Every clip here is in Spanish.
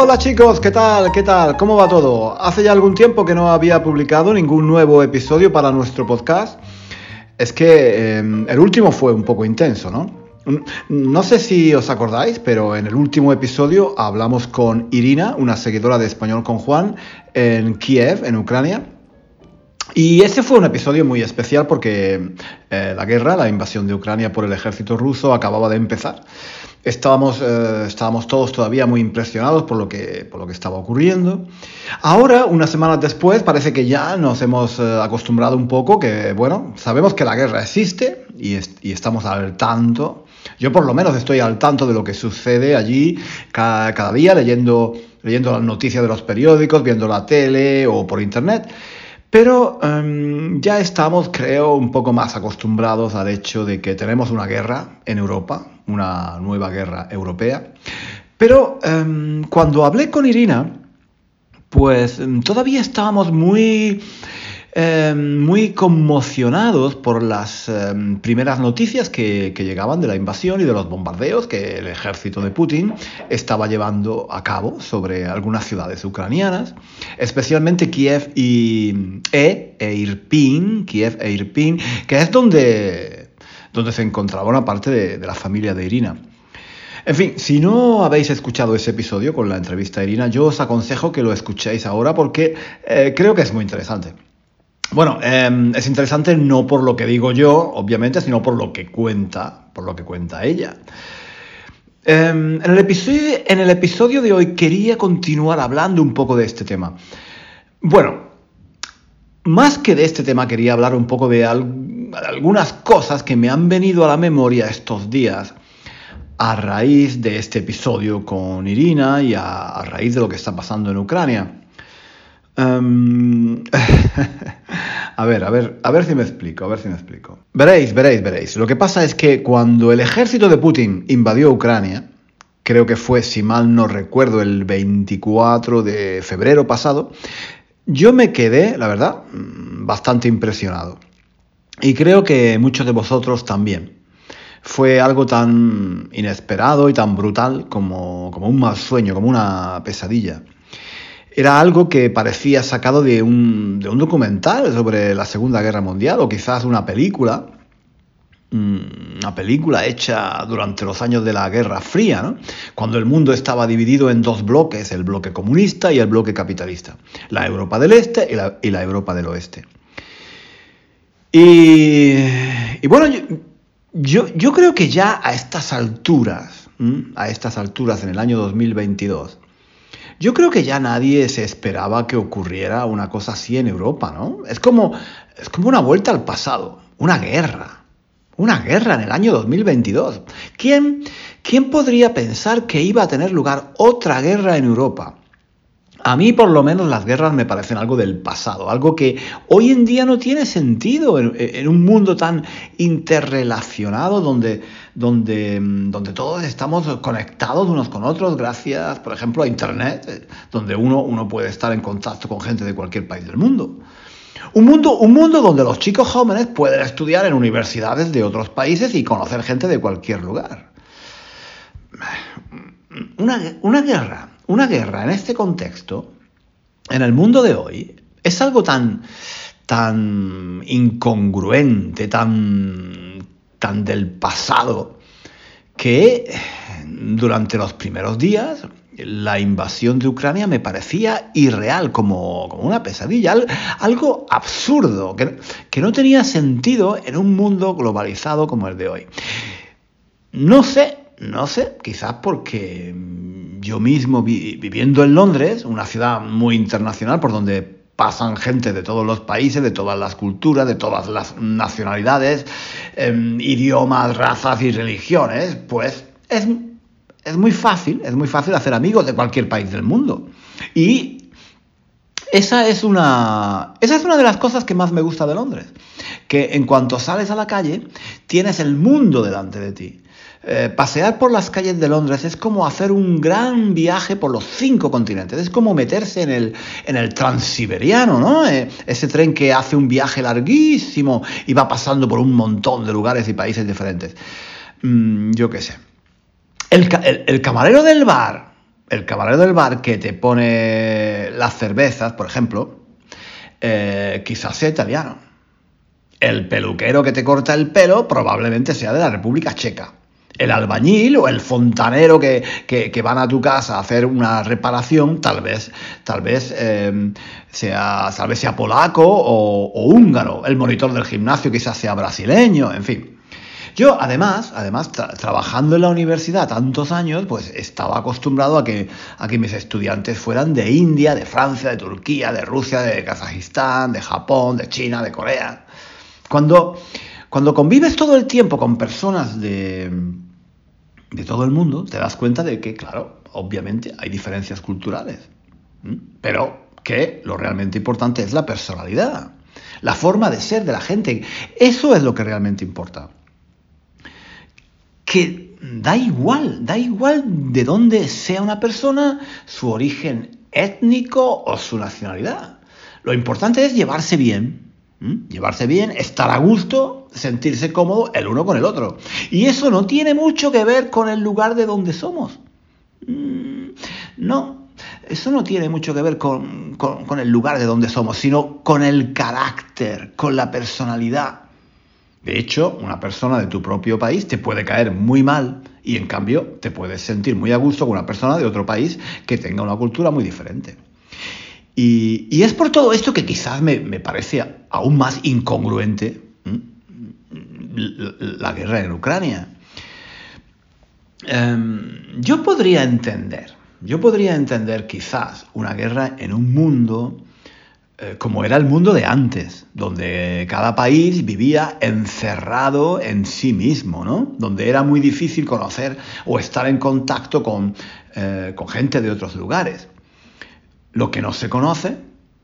Hola chicos, ¿qué tal? ¿Qué tal? ¿Cómo va todo? Hace ya algún tiempo que no había publicado ningún nuevo episodio para nuestro podcast. Es que em, el último fue un poco intenso, ¿no? No sé si os acordáis, pero en el último episodio hablamos con Irina, una seguidora de Español con Juan, en Kiev, en Ucrania. Y ese fue un episodio muy especial porque eh, la guerra, la invasión de Ucrania por el ejército ruso acababa de empezar. Estábamos, eh, estábamos todos todavía muy impresionados por lo, que, por lo que estaba ocurriendo. Ahora, unas semanas después, parece que ya nos hemos eh, acostumbrado un poco, que bueno, sabemos que la guerra existe y, y, estamos al tanto. Yo por lo menos estoy al tanto de lo que sucede allí cada, cada día, leyendo, leyendo las noticias de los periódicos, viendo la tele o por internet. Pero em, ya estamos, creo, un poco más acostumbrados al hecho de que tenemos una guerra en Europa, una nueva guerra europea. Pero em, cuando hablé con Irina, pues em, todavía estábamos muy Em, muy conmocionados por las primeras noticias que, llegaban de la invasión y de los bombardeos que el ejército de Putin estaba llevando a cabo sobre algunas ciudades ucranianas, especialmente Kiev y e, e Irpin, Kiev e Irpin, que es donde, donde se encontraba una parte de, la familia de Irina. En fin, si no habéis escuchado ese episodio con la entrevista a Irina, yo os aconsejo que lo escuchéis ahora porque eh, creo que es muy interesante. Bueno, em, es interesante no por lo que digo yo, obviamente, sino por lo que cuenta, por lo que cuenta ella. Em, en, el episodio, en el episodio de hoy quería continuar hablando un poco de este tema. Bueno, más que de este tema quería hablar un poco de, algunas cosas que me han venido a la memoria estos días a raíz de este episodio con Irina y a raíz de lo que está pasando en Ucrania. Em, a ver, a ver, a ver si me explico, a ver si me explico. Veréis, veréis, veréis. Lo que pasa es que cuando el ejército de Putin invadió Ucrania, creo que fue, si mal no recuerdo, el 24 de febrero pasado, yo me quedé, la verdad, mm, bastante impresionado. Y creo que muchos de vosotros también. Fue algo tan inesperado y tan brutal como, como un mal sueño, como una pesadilla. Era algo que parecía sacado de un, documental sobre la Segunda Guerra Mundial o quizás una película, una película hecha durante los años de la Guerra Fría, cuando el mundo estaba dividido en dos bloques, el bloque comunista y el bloque capitalista, la Europa del Este y la, Europa del Oeste. Y, bueno, yo, yo, creo que ya a estas alturas, a estas alturas en el año 2022, yo creo que ya nadie se esperaba que ocurriera una cosa así en Europa, ¿no? Es como, es como una vuelta al pasado, una guerra. Una guerra en el año 2022. ¿Quién, ¿Quién podría pensar que iba a tener lugar otra guerra en Europa? A mí por lo menos las guerras me parecen algo del pasado, algo que hoy en día no tiene sentido en, un mundo tan interrelacionado donde, donde, donde, todos estamos conectados unos con otros gracias, por ejemplo, a Internet, eh, donde uno, uno puede estar en contacto con gente de cualquier país del mundo. Un mundo, un mundo donde los chicos jóvenes pueden estudiar en universidades de otros países y conocer gente de cualquier lugar. Una, una guerra una guerra en este contexto, en el mundo de hoy, es algo tan, tan incongruente, tan, tan del pasado, que durante los primeros días la invasión de Ucrania me parecía irreal, como, una pesadilla, algo absurdo, que, que no tenía sentido en un mundo globalizado como el de hoy. No sé, no sé, quizás porque yo mismo viviendo en Londres, una ciudad muy internacional por donde pasan gente de todos los países, de todas las culturas, de todas las nacionalidades, em, idiomas, razas y religiones, pues es, es muy fácil, es muy fácil hacer amigos de cualquier país del mundo. Y esa es una, esa es una de las cosas que más me gusta de Londres, que en cuanto sales a la calle tienes el mundo delante de ti. Eh, pasear por las calles de Londres es como hacer un gran viaje por los cinco continentes, es como meterse en el, en el transiberiano, ¿no? Eh, ese tren que hace un viaje larguísimo y va pasando por un montón de lugares y países diferentes. Mm, yo qué sé. El, camarero del bar, el camarero del bar que te pone las cervezas, por ejemplo, eh, quizás sea italiano. El peluquero que te corta el pelo probablemente sea de la República Checa el albañil o el fontanero que, van a tu casa a hacer una reparación, tal vez, tal vez, eh, sea, tal vez sea polaco o, húngaro. El monitor del gimnasio quizás sea brasileño, en fin. Yo, además, además trabajando en la universidad tantos años, pues estaba acostumbrado a que, a que mis estudiantes fueran de India, de Francia, de Turquía, de Rusia, de Kazajistán, de Japón, de China, de Corea. Cuando, cuando convives todo el tiempo con personas de, de todo el mundo, te das cuenta de que, claro, obviamente hay diferencias culturales, pero que lo realmente importante es la personalidad, la forma de ser de la gente. Eso es lo que realmente importa. Que da igual, da igual de dónde sea una persona, su origen étnico o su nacionalidad. Lo importante es llevarse bien, llevarse bien, estar a gusto sentirse cómodo el uno con el otro. Y eso no tiene mucho que ver con el lugar de donde somos. Mm, no, eso no tiene mucho que ver con, con, el lugar de donde somos, sino con el carácter, con la personalidad. De hecho, una persona de tu propio país te puede caer muy mal y en cambio te puedes sentir muy a gusto con una persona de otro país que tenga una cultura muy diferente. Y, es por todo esto que quizás me, me parece aún más incongruente la guerra en Ucrania. Em, yo podría entender, yo podría entender quizás una guerra en un mundo como era el mundo de antes, donde cada país vivía encerrado en sí mismo, ¿no? Donde era muy difícil conocer o estar en contacto con, eh, con gente de otros lugares. Lo que no se conoce,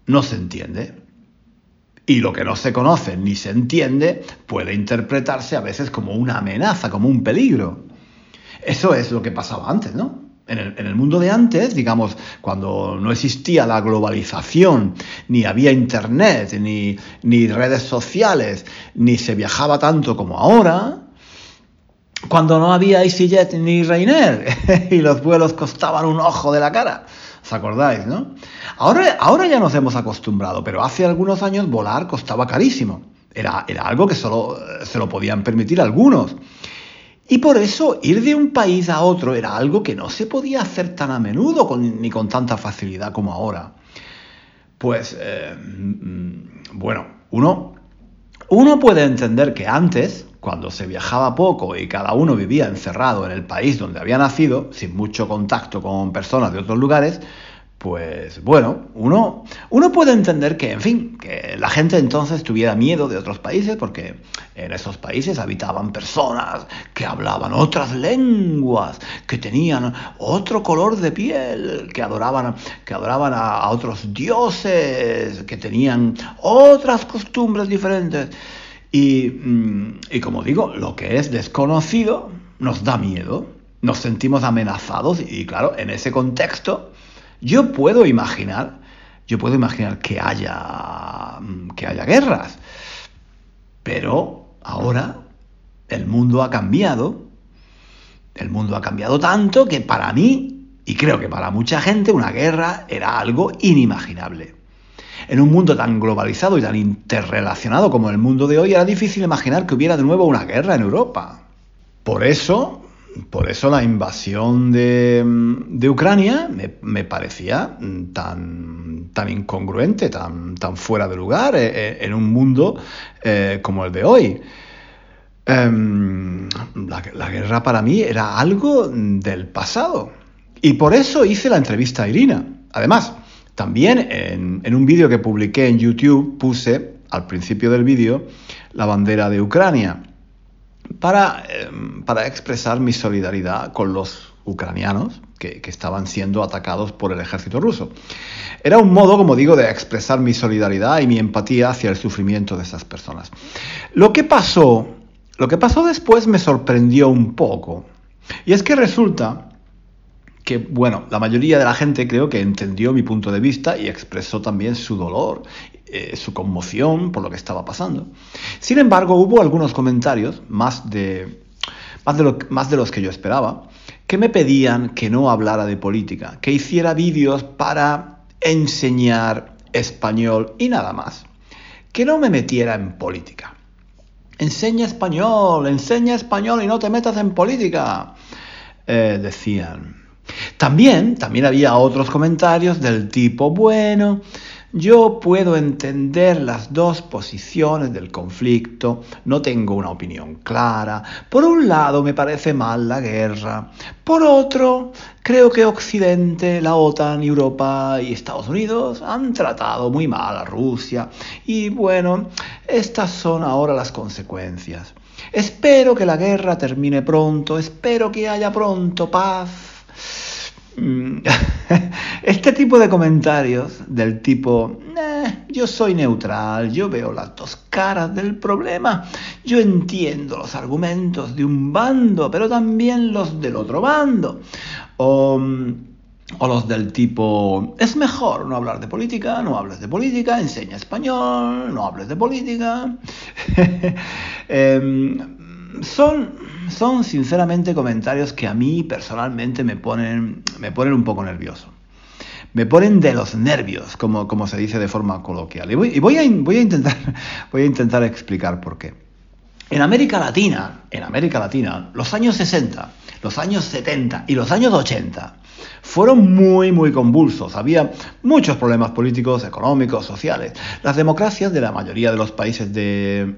no se entiende. Y lo que no se conoce ni se entiende puede interpretarse a veces como una amenaza, como un peligro. Eso es lo que pasaba antes, ¿no? En el, mundo de antes, digamos, cuando no existía la globalización, ni había internet, ni, ni redes sociales, ni se viajaba tanto como ahora, cuando no había EasyJet ni Ryanair y los vuelos costaban un ojo de la cara, ¿Os acordáis, no? Ahora, ahora ya nos hemos acostumbrado, pero hace algunos años volar costaba carísimo. Era, era algo que solo eh, se lo podían permitir algunos. Y por eso ir de un país a otro era algo que no se podía hacer tan a menudo ni con tanta facilidad como ahora. Pues, eh, mm, bueno, uno, uno puede entender que antes, cuando se viajaba poco y cada uno vivía encerrado en el país donde había nacido, sin mucho contacto con personas de otros lugares, pues bueno, uno, uno puede entender que, en fin, que la gente entonces tuviera miedo de otros países porque en esos países habitaban personas que hablaban otras lenguas, que tenían otro color de piel, que adoraban, que adoraban a, otros dioses, que tenían otras costumbres diferentes. Mm, y, como digo, lo que es desconocido nos da miedo, nos sentimos amenazados y claro, en ese contexto yo puedo imaginar, yo puedo imaginar que haya, mm, que haya guerras, pero ahora el mundo ha cambiado, el mundo ha cambiado tanto que para mí, y creo que para mucha gente, una guerra era algo inimaginable. En un mundo tan globalizado y tan interrelacionado como el mundo de hoy, era difícil imaginar que hubiera de nuevo una guerra en Europa. Por eso, por eso la invasión de, Ucrania me, parecía tan, tan incongruente, tan, fuera de lugar eh, eh, en un mundo eh, como el de hoy. Em, la, guerra para mí era algo del pasado. Y por eso hice la entrevista a Irina. Además, también en, un vídeo que publiqué en YouTube puse al principio del vídeo la bandera de Ucrania para, em, para expresar mi solidaridad con los ucranianos que, que, estaban siendo atacados por el ejército ruso. Era un modo, como digo, de expresar mi solidaridad y mi empatía hacia el sufrimiento de esas personas. Lo que pasó, lo que pasó después me sorprendió un poco. Y es que resulta que, bueno, la mayoría de la gente creo que entendió mi punto de vista y expresó también su dolor, eh, su conmoción por lo que estaba pasando. Sin embargo, hubo algunos comentarios, más de, más de, los que yo esperaba, que me pedían que no hablara de política, que hiciera vídeos para enseñar español y nada más, que no me metiera en política. Enseña español, enseña español y no te metas en política, eh, decían. También, también había otros comentarios del tipo, bueno, yo puedo entender las dos posiciones del conflicto, no tengo una opinión clara. Por un lado me parece mal la guerra, por otro creo que Occidente, la OTAN, Europa y Estados Unidos han tratado muy mal a Rusia y bueno, estas son ahora las consecuencias. Espero que la guerra termine pronto, espero que haya pronto paz este tipo de comentarios del tipo, yo soy neutral, yo veo las dos caras del problema, yo entiendo los argumentos de un bando, pero también los del otro bando. O, o los del tipo, es mejor no hablar de política, no hables de política, enseña español, no hables de política. Em, son, son sinceramente comentarios que a mí personalmente me ponen, me ponen un poco nervioso. Me ponen de los nervios, como, como se dice de forma coloquial. Y voy, a, voy, a, intentar, voy a intentar explicar por qué. En América Latina, en América Latina, los años 60, los años 70 y los años 80 fueron muy, muy convulsos. Había muchos problemas políticos, económicos, sociales. Las democracias de la mayoría de los países de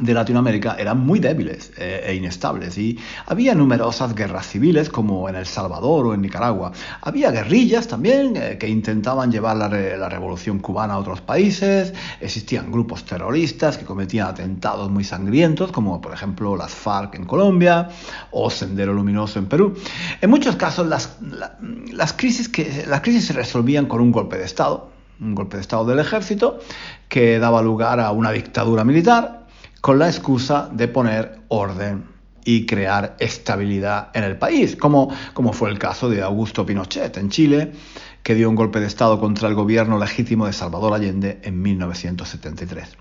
de Latinoamérica eran muy débiles eh, e inestables y había numerosas guerras civiles como en El Salvador o en Nicaragua. Había guerrillas también eh, que intentaban llevar la, revolución cubana a otros países, existían grupos terroristas que cometían atentados muy sangrientos como por ejemplo las FARC en Colombia o Sendero Luminoso en Perú. En muchos casos las, las, crisis, que, las crisis se resolvían con un golpe de Estado, un golpe de Estado del ejército que daba lugar a una dictadura militar con la excusa de poner orden y crear estabilidad en el país, como, como fue el caso de Augusto Pinochet en Chile, que dio un golpe de Estado contra el gobierno legítimo de Salvador Allende en 1973.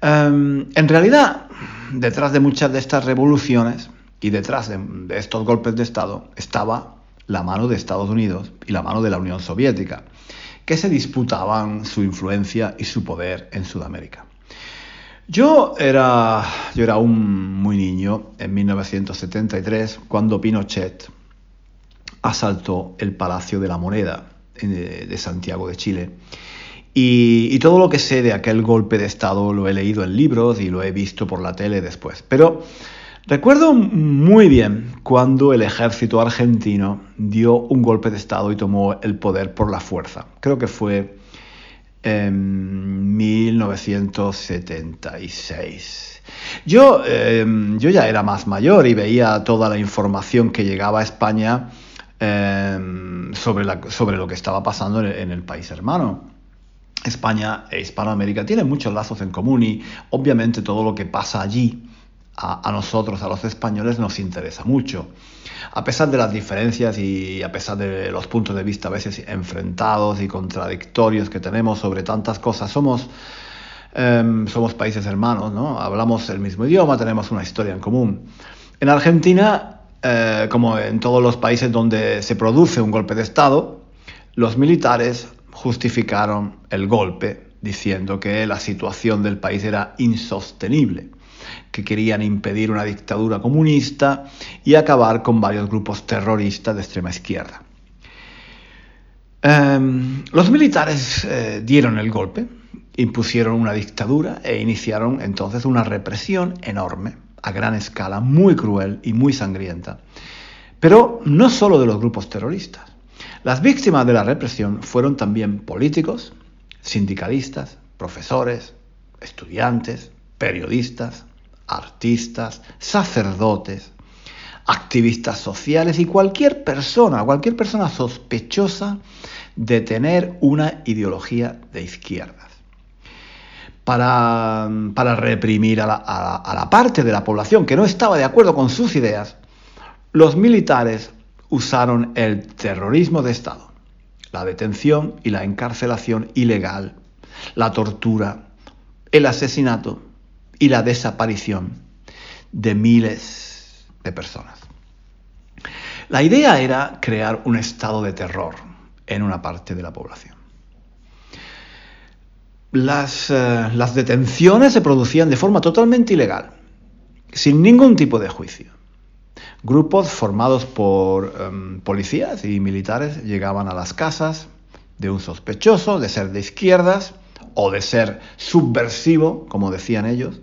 Em, en realidad, detrás de muchas de estas revoluciones y detrás de, de estos golpes de Estado estaba la mano de Estados Unidos y la mano de la Unión Soviética, que se disputaban su influencia y su poder en Sudamérica. Yo era, yo era un muy niño en 1973 cuando Pinochet asaltó el Palacio de la Moneda de Santiago de Chile. Y, y, todo lo que sé de aquel golpe de Estado lo he leído en libros y lo he visto por la tele después. Pero recuerdo muy bien cuando el ejército argentino dio un golpe de Estado y tomó el poder por la fuerza. Creo que fue en 1976. Yo, em, yo ya era más mayor y veía toda la información que llegaba a España em, sobre, la, sobre lo que estaba pasando en el, país hermano. España e Hispanoamérica tienen muchos lazos en común y obviamente todo lo que pasa allí a, nosotros, a los españoles, nos interesa mucho. A pesar de las diferencias y a pesar de los puntos de vista a veces enfrentados y contradictorios que tenemos sobre tantas cosas, somos, em, somos países hermanos, ¿no? Hablamos el mismo idioma, tenemos una historia en común. En Argentina, eh, como en todos los países donde se produce un golpe de Estado, los militares justificaron el golpe diciendo que la situación del país era insostenible que querían impedir una dictadura comunista y acabar con varios grupos terroristas de extrema izquierda. Em, los militares eh, dieron el golpe, impusieron una dictadura e iniciaron entonces una represión enorme, a gran escala, muy cruel y muy sangrienta. Pero no solo de los grupos terroristas. Las víctimas de la represión fueron también políticos, sindicalistas, profesores, estudiantes, periodistas, artistas, sacerdotes, activistas sociales y cualquier persona, cualquier persona sospechosa de tener una ideología de izquierdas. Para, reprimir a la parte de la población que no estaba de acuerdo con sus ideas, los militares usaron el terrorismo de Estado, la detención y la encarcelación ilegal, la tortura, el asesinato y la desaparición de miles de personas. La idea era crear un estado de terror en una parte de la población. Las, eh, las detenciones se producían de forma totalmente ilegal, sin ningún tipo de juicio. Grupos formados por em, policías y militares llegaban a las casas de un sospechoso de ser de izquierdas o de ser subversivo, como decían ellos,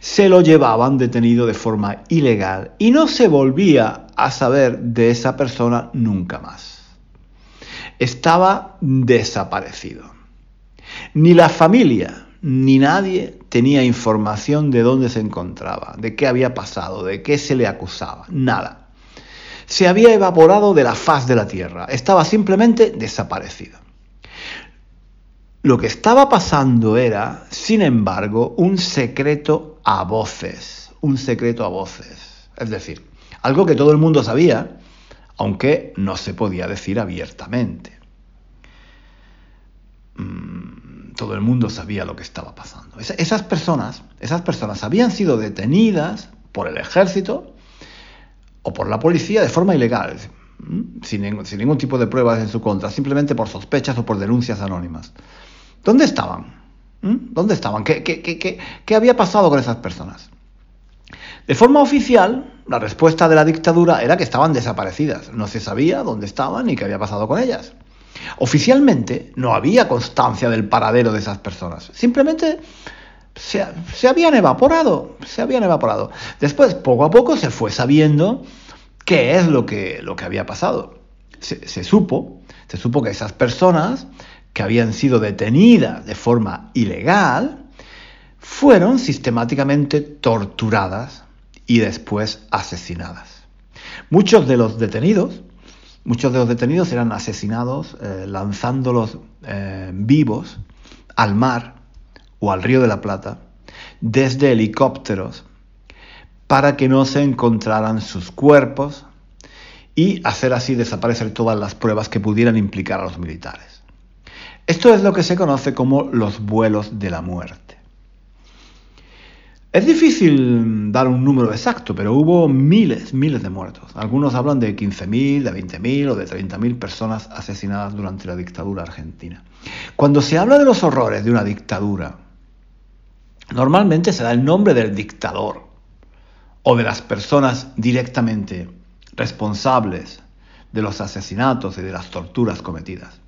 se lo llevaban detenido de forma ilegal y no se volvía a saber de esa persona nunca más. Estaba desaparecido. Ni la familia ni nadie tenía información de dónde se encontraba, de qué había pasado, de qué se le acusaba, nada. Se había evaporado de la faz de la tierra, estaba simplemente desaparecido. Lo que estaba pasando era, sin embargo, un secreto a voces, un secreto a voces. Es decir, algo que todo el mundo sabía, aunque no se podía decir abiertamente. Mm, todo el mundo sabía lo que estaba pasando. esas personas, esas personas habían sido detenidas por el ejército o por la policía de forma ilegal, sin, ningún tipo de pruebas en su contra, simplemente por sospechas o por denuncias anónimas. ¿Dónde estaban? ¿Dónde estaban? ¿Qué, había pasado con esas personas? De forma oficial, la respuesta de la dictadura era que estaban desaparecidas. No se sabía dónde estaban ni qué había pasado con ellas. Oficialmente no había constancia del paradero de esas personas. Simplemente se, habían evaporado, se habían evaporado. Después, poco a poco, se fue sabiendo qué es lo que había pasado. Se, supo, se supo que esas personas que habían sido detenidas de forma ilegal fueron sistemáticamente torturadas y después asesinadas. Muchos de los detenidos Muchos de los detenidos eran asesinados eh, lanzándolos eh, vivos al mar o al río de la Plata desde helicópteros para que no se encontraran sus cuerpos y hacer así desaparecer todas las pruebas que pudieran implicar a los militares. Esto es lo que se conoce como los vuelos de la muerte. Es difícil dar un número exacto, pero hubo miles, miles de muertos. Algunos hablan de 15.000, de 20.000 o de 30.000 personas asesinadas durante la dictadura argentina. Cuando se habla de los horrores de una dictadura, normalmente se da el nombre del dictador o de las personas directamente responsables de los asesinatos y de las torturas cometidas.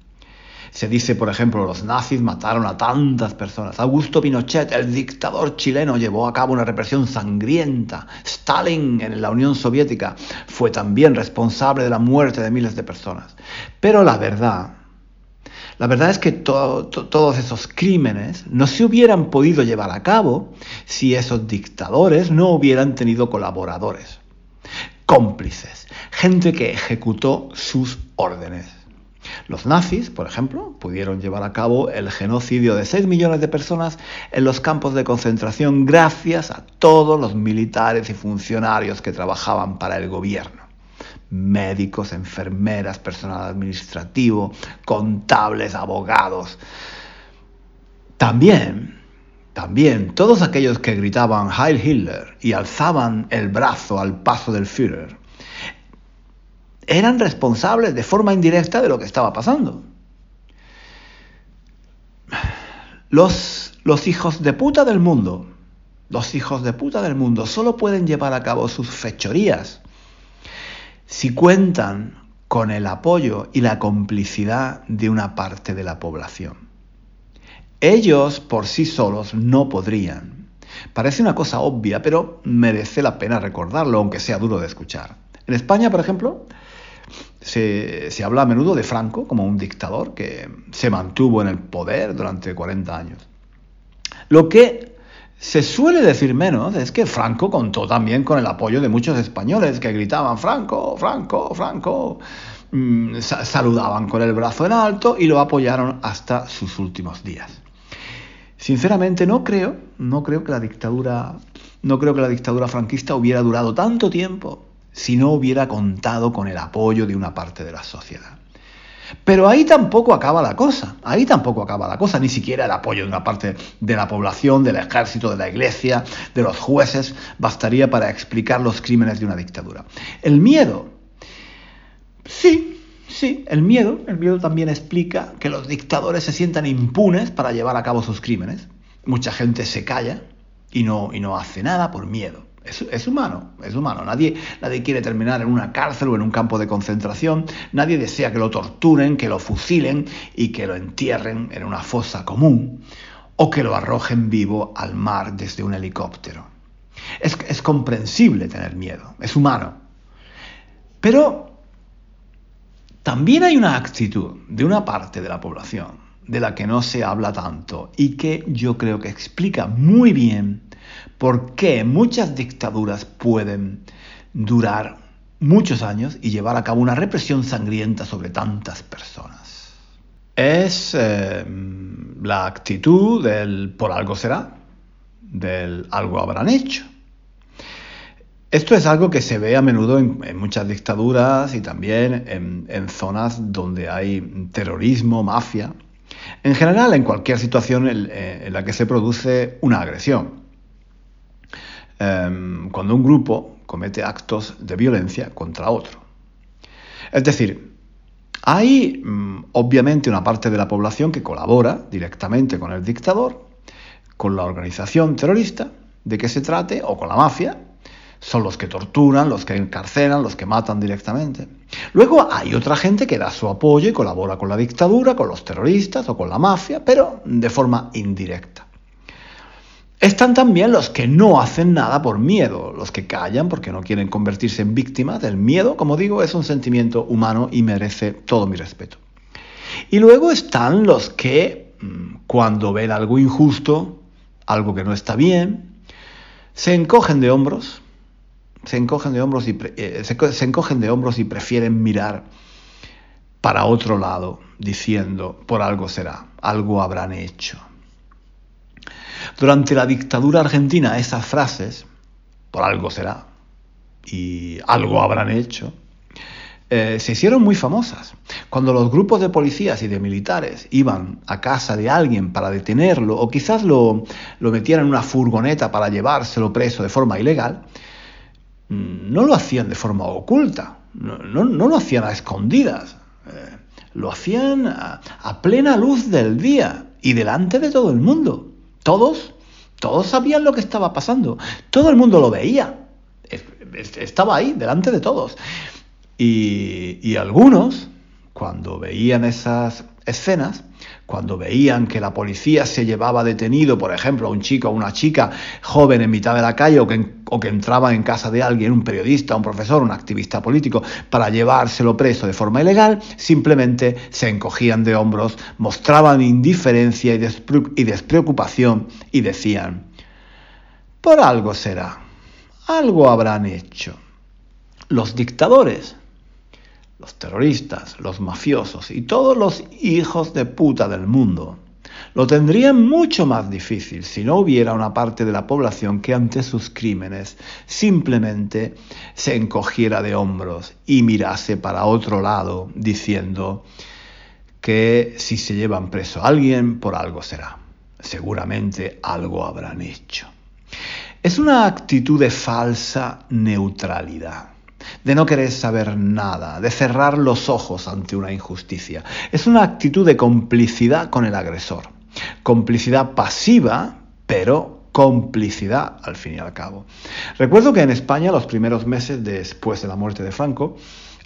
Se dice, por ejemplo, los nazis mataron a tantas personas. Augusto Pinochet, el dictador chileno, llevó a cabo una represión sangrienta. Stalin en la Unión Soviética fue también responsable de la muerte de miles de personas. Pero la verdad, la verdad es que todos esos crímenes no se hubieran podido llevar a cabo si esos dictadores no hubieran tenido colaboradores, cómplices, gente que ejecutó sus órdenes. Los nazis, por ejemplo, pudieron llevar a cabo el genocidio de 6 millones de personas en los campos de concentración gracias a todos los militares y funcionarios que trabajaban para el gobierno. Médicos, enfermeras, personal administrativo, contables, abogados. También también todos aquellos que gritaban Heil Hitler y alzaban el brazo al paso del Führer eran responsables de forma indirecta de lo que estaba pasando. Los, los hijos de puta del mundo, los hijos de puta del mundo, solo pueden llevar a cabo sus fechorías si cuentan con el apoyo y la complicidad de una parte de la población. Ellos por sí solos no podrían. Parece una cosa obvia, pero merece la pena recordarlo, aunque sea duro de escuchar. En España, por ejemplo, se, habla a menudo de Franco como un dictador que se mantuvo en el poder durante 40 años. Lo que se suele decir menos es que Franco contó también con el apoyo de muchos españoles que gritaban Franco, Franco, Franco, mm, saludaban con el brazo en alto y lo apoyaron hasta sus últimos días. Sinceramente no creo, no creo que la dictadura, no creo que la dictadura franquista hubiera durado tanto tiempo si no hubiera contado con el apoyo de una parte de la sociedad. Pero ahí tampoco acaba la cosa, ahí tampoco acaba la cosa, ni siquiera el apoyo de una parte de la población, del ejército, de la iglesia, de los jueces, bastaría para explicar los crímenes de una dictadura. El miedo, sí, sí, el miedo, el miedo también explica que los dictadores se sientan impunes para llevar a cabo sus crímenes. Mucha gente se calla y no, y no hace nada por miedo. Es, humano, es humano. Nadie, nadie quiere terminar en una cárcel o en un campo de concentración. Nadie desea que lo torturen, que lo fusilen y que lo entierren en una fosa común o que lo arrojen vivo al mar desde un helicóptero. Es, es comprensible tener miedo, es humano. Pero también hay una actitud de una parte de la población de la que no se habla tanto y que yo creo que explica muy bien por qué muchas dictaduras pueden durar muchos años y llevar a cabo una represión sangrienta sobre tantas personas. Es eh, la actitud del por algo será, del algo habrán hecho. Esto es algo que se ve a menudo en, muchas dictaduras y también en, zonas donde hay terrorismo, mafia. En general, en cualquier situación en la que se produce una agresión. Em, cuando un grupo comete actos de violencia contra otro. Es decir, hay mm, obviamente una parte de la población que colabora directamente con el dictador, con la organización terrorista, de que se trate, o con la mafia, son los que torturan, los que encarcelan, los que matan directamente. Luego hay otra gente que da su apoyo y colabora con la dictadura, con los terroristas o con la mafia, pero de forma indirecta. Están también los que no hacen nada por miedo, los que callan porque no quieren convertirse en víctimas del miedo, como digo, es un sentimiento humano y merece todo mi respeto. Y luego están los que, mm, cuando ven algo injusto, algo que no está bien, se encogen de hombros, se encogen de hombros y, eh, se encogen de hombros y prefieren mirar para otro lado, diciendo, por algo será, algo habrán hecho. Durante la dictadura argentina esas frases, por algo será, y algo habrán hecho, eh, se hicieron muy famosas. Cuando los grupos de policías y de militares iban a casa de alguien para detenerlo o quizás lo, metieran en una furgoneta para llevárselo preso de forma ilegal, mm, no lo hacían de forma oculta, no, lo hacían a escondidas, eh, lo hacían a plena luz del día y delante de todo el mundo. Todos, todos sabían lo que estaba pasando. Todo el mundo lo veía. Estaba ahí, delante de todos. Y, y algunos, cuando veían esas escenas, cuando veían que la policía se llevaba detenido, por ejemplo, a un chico o una chica joven en mitad de la calle o que, o que entraba en casa de alguien, un periodista, un profesor, un activista político, para llevárselo preso de forma ilegal, simplemente se encogían de hombros, mostraban indiferencia y despreocupación y decían, por algo será, algo habrán hecho. Los dictadores los terroristas, los mafiosos y todos los hijos de puta del mundo lo tendrían mucho más difícil si no hubiera una parte de la población que ante sus crímenes simplemente se encogiera de hombros y mirase para otro lado diciendo que si se llevan preso a alguien por algo será. Seguramente algo habrán hecho. Es una actitud de falsa neutralidad de no querer saber nada, de cerrar los ojos ante una injusticia. Es una actitud de complicidad con el agresor. Complicidad pasiva, pero complicidad al fin y al cabo. Recuerdo que en España, los primeros meses después de la muerte de Franco,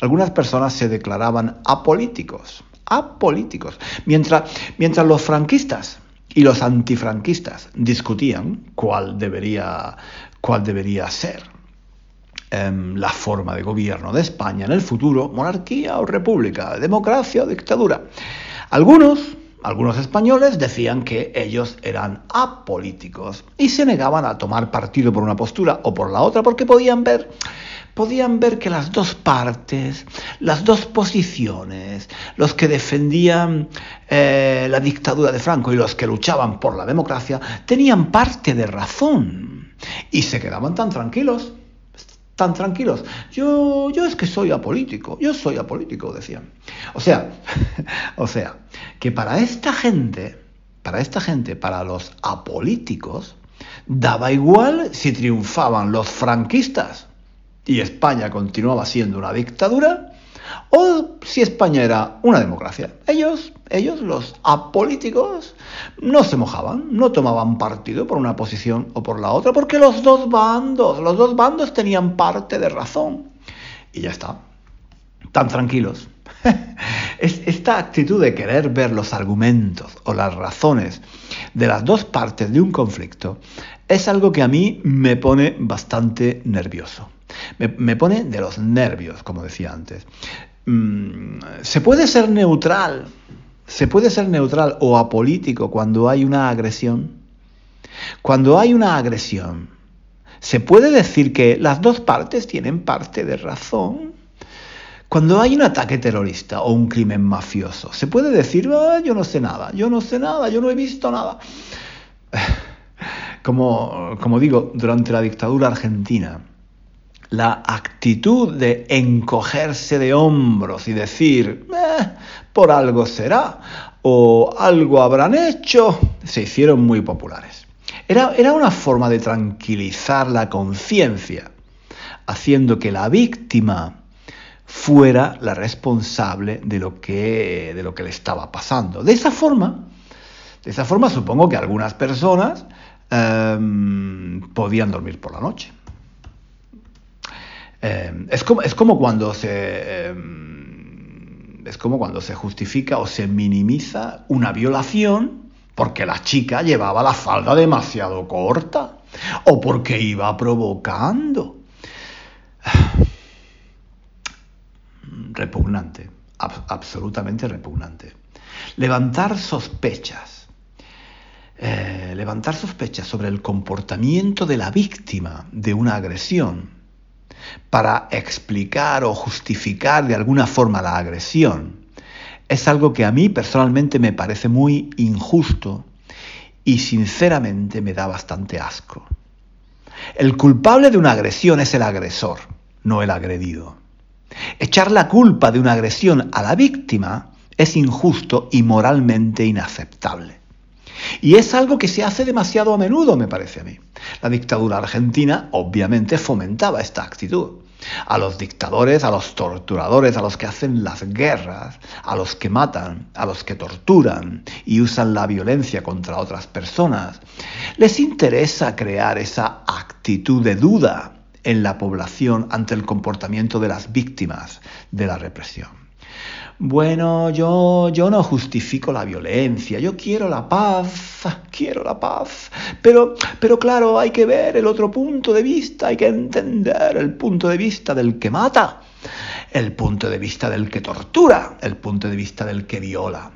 algunas personas se declaraban apolíticos, apolíticos, mientras, mientras los franquistas y los antifranquistas discutían cuál debería, cuál debería ser em, la forma de gobierno de España en el futuro, monarquía o república, democracia o dictadura. Algunos, algunos españoles decían que ellos eran apolíticos y se negaban a tomar partido por una postura o por la otra porque podían ver podían ver que las dos partes, las dos posiciones, los que defendían eh, la dictadura de Franco y los que luchaban por la democracia, tenían parte de razón y se quedaban tan tranquilos tan tranquilos. Yo, yo es que soy apolítico, yo soy apolítico, decían. O sea, o sea, que para esta gente, para esta gente, para los apolíticos, daba igual si triunfaban los franquistas y España continuaba siendo una dictadura o si España era una democracia. Ellos, ellos, los apolíticos, no se mojaban, no tomaban partido por una posición o por la otra, porque los dos bandos, los dos bandos tenían parte de razón. Y ya está, tan tranquilos. Esta actitud de querer ver los argumentos o las razones de las dos partes de un conflicto es algo que a mí me pone bastante nervioso. Me, pone de los nervios, como decía antes. Mm, se puede ser neutral, se puede ser neutral o apolítico cuando hay una agresión. Cuando hay una agresión, se puede decir que las dos partes tienen parte de razón. Cuando hay un ataque terrorista o un crimen mafioso, se puede decir, ah, yo no sé nada, yo no sé nada, yo no he visto nada. Como, como digo, durante la dictadura argentina, la actitud de encogerse de hombros y decir, eh, por algo será, o algo habrán hecho, se hicieron muy populares. Era, era una forma de tranquilizar la conciencia, haciendo que la víctima fuera la responsable de lo que, de lo que le estaba pasando. De esa forma, de esa forma supongo que algunas personas em, podían dormir por la noche. Eh, es, como, es, como, cuando se. Eh, es como cuando se justifica o se minimiza una violación porque la chica llevaba la falda demasiado corta o porque iba provocando. Repugnante, absolutamente repugnante. Levantar sospechas. Eh, levantar sospechas sobre el comportamiento de la víctima de una agresión para explicar o justificar de alguna forma la agresión es algo que a mí personalmente me parece muy injusto y sinceramente me da bastante asco. El culpable de una agresión es el agresor, no el agredido. Echar la culpa de una agresión a la víctima es injusto y moralmente inaceptable. Y es algo que se hace demasiado a menudo, me parece a mí. La dictadura argentina obviamente fomentaba esta actitud. A los dictadores, a los torturadores, a los que hacen las guerras, a los que matan, a los que torturan y usan la violencia contra otras personas, les interesa crear esa actitud de duda en la población ante el comportamiento de las víctimas de la represión. Bueno, yo, yo no justifico la violencia, yo quiero la paz, quiero la paz. Pero, pero claro, hay que ver el otro punto de vista, hay que entender el punto de vista del que mata, el punto de vista del que tortura, el punto de vista del que viola.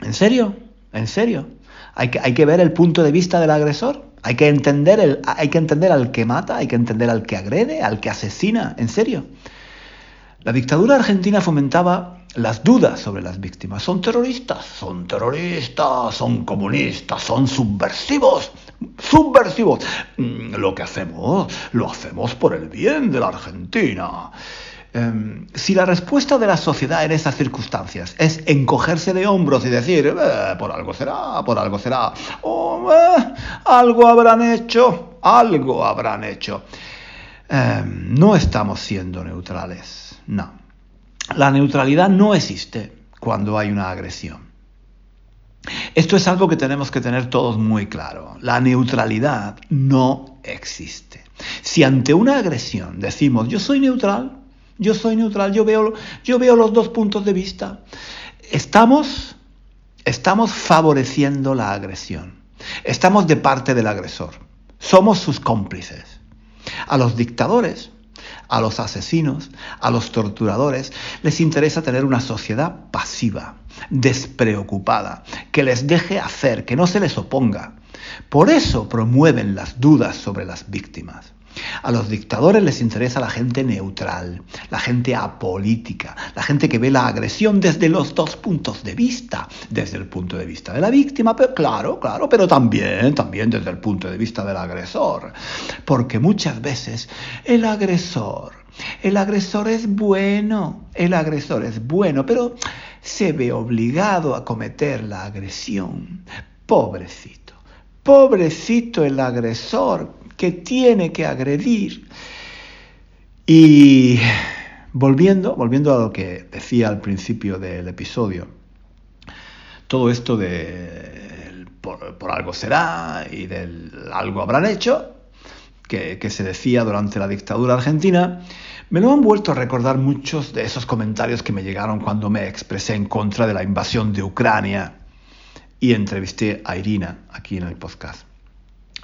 ¿En serio? ¿En serio? Hay que, hay que ver el punto de vista del agresor. Hay que, entender el, hay que entender al que mata, hay que entender al que agrede, al que asesina. ¿En serio? La dictadura argentina fomentaba las dudas sobre las víctimas. Son terroristas, son terroristas, son comunistas, son subversivos, subversivos. Mm, lo que hacemos, lo hacemos por el bien de la Argentina. Em, si la respuesta de la sociedad en esas circunstancias es encogerse de hombros y decir, eh, por algo será, por algo será, o eh, algo habrán hecho, algo habrán hecho, em, no estamos siendo neutrales. No. La neutralidad no existe cuando hay una agresión. Esto es algo que tenemos que tener todos muy claro. La neutralidad no existe. Si ante una agresión decimos yo soy neutral, yo soy neutral, yo veo, yo veo los dos puntos de vista, estamos, estamos favoreciendo la agresión. Estamos de parte del agresor. Somos sus cómplices. A los dictadores a los asesinos, a los torturadores, les interesa tener una sociedad pasiva, despreocupada, que les deje hacer, que no se les oponga. Por eso promueven las dudas sobre las víctimas. A los dictadores les interesa la gente neutral, la gente apolítica, la gente que ve la agresión desde los dos puntos de vista, desde el punto de vista de la víctima, pero claro, claro, pero también, también desde el punto de vista del agresor, porque muchas veces el agresor, el agresor es bueno, el agresor es bueno, pero se ve obligado a cometer la agresión. Pobrecito, pobrecito el agresor, que tiene que agredir. Y volviendo, volviendo a lo que decía al principio del episodio, todo esto de por, algo será y del algo habrán hecho, que, que, se decía durante la dictadura argentina, me lo han vuelto a recordar muchos de esos comentarios que me llegaron cuando me expresé en contra de la invasión de Ucrania y entrevisté a Irina aquí en el podcast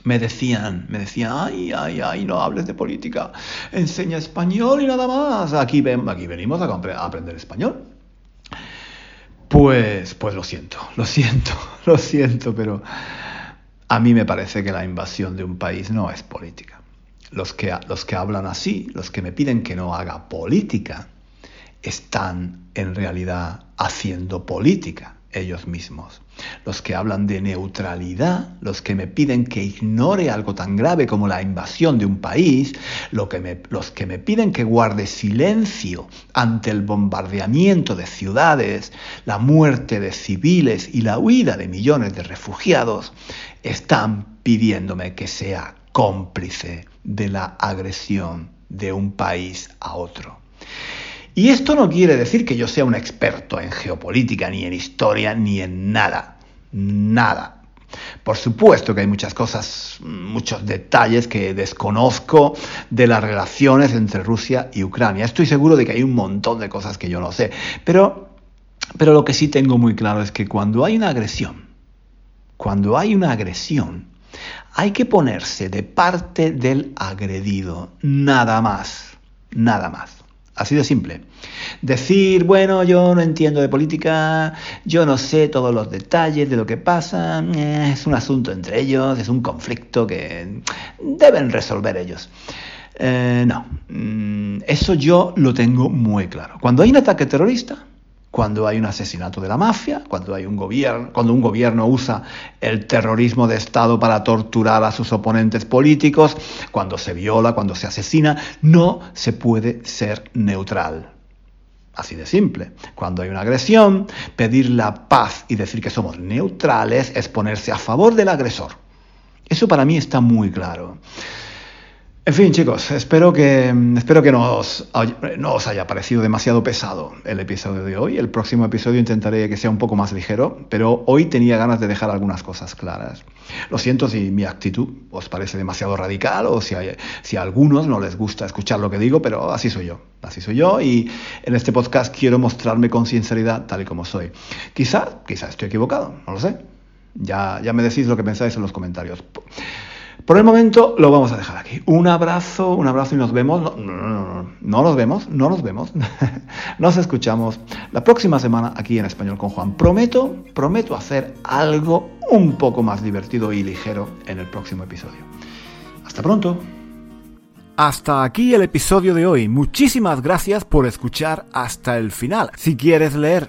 me decían, me decían, ay, ay, ay, no hables de política, enseña español y nada más. Aquí, ven, aquí venimos a, aprender español. Pues, pues lo siento, lo siento, lo siento, pero a mí me parece que la invasión de un país no es política. Los que, los que hablan así, los que me piden que no haga política, están en realidad haciendo política ellos mismos. Los que hablan de neutralidad, los que me piden que ignore algo tan grave como la invasión de un país, los que me piden que guarde silencio ante el bombardeamiento de ciudades, la muerte de civiles y la huida de millones de refugiados, están pidiéndome que sea cómplice de la agresión de un país a otro. Y esto no quiere decir que yo sea un experto en geopolítica, ni en historia, ni en nada. Nada. Por supuesto que hay muchas cosas, muchos detalles que desconozco de las relaciones entre Rusia y Ucrania. Estoy seguro de que hay un montón de cosas que yo no sé. Pero, pero lo que sí tengo muy claro es que cuando hay una agresión, cuando hay una agresión, hay que ponerse de parte del agredido. Nada más. Nada más. Así de simple. Decir, bueno, yo no entiendo de política, yo no sé todos los detalles de lo que pasa, eh, es un asunto entre ellos, es un conflicto que deben resolver ellos. Eh, no, mm, eso yo lo tengo muy claro. Cuando hay un ataque terrorista, cuando hay un asesinato de la mafia, cuando hay un gobierno, cuando un gobierno usa el terrorismo de Estado para torturar a sus oponentes políticos, cuando se viola, cuando se asesina, no se puede ser neutral. Así de simple. Cuando hay una agresión, pedir la paz y decir que somos neutrales es ponerse a favor del agresor. Eso para mí está muy claro. En fin, chicos, espero que, espero que no os, no os haya parecido demasiado pesado el episodio de hoy. El próximo episodio intentaré que sea un poco más ligero, pero hoy tenía ganas de dejar algunas cosas claras. Lo siento si mi actitud os parece demasiado radical o si, si a algunos no les gusta escuchar lo que digo, pero así soy yo. Así soy yo y en este podcast quiero mostrarme con sinceridad tal y como soy. Quizá, quizá estoy equivocado, no lo sé. Ya, ya me decís lo que pensáis en los comentarios. Por el momento lo vamos a dejar aquí. Un abrazo, un abrazo y nos vemos. No, no, no, no nos vemos, no nos vemos. nos escuchamos la próxima semana aquí en Español con Juan. Prometo, prometo hacer algo un poco más divertido y ligero en el próximo episodio. Hasta pronto. Hasta aquí el episodio de hoy. Muchísimas gracias por escuchar hasta el final. Si quieres leer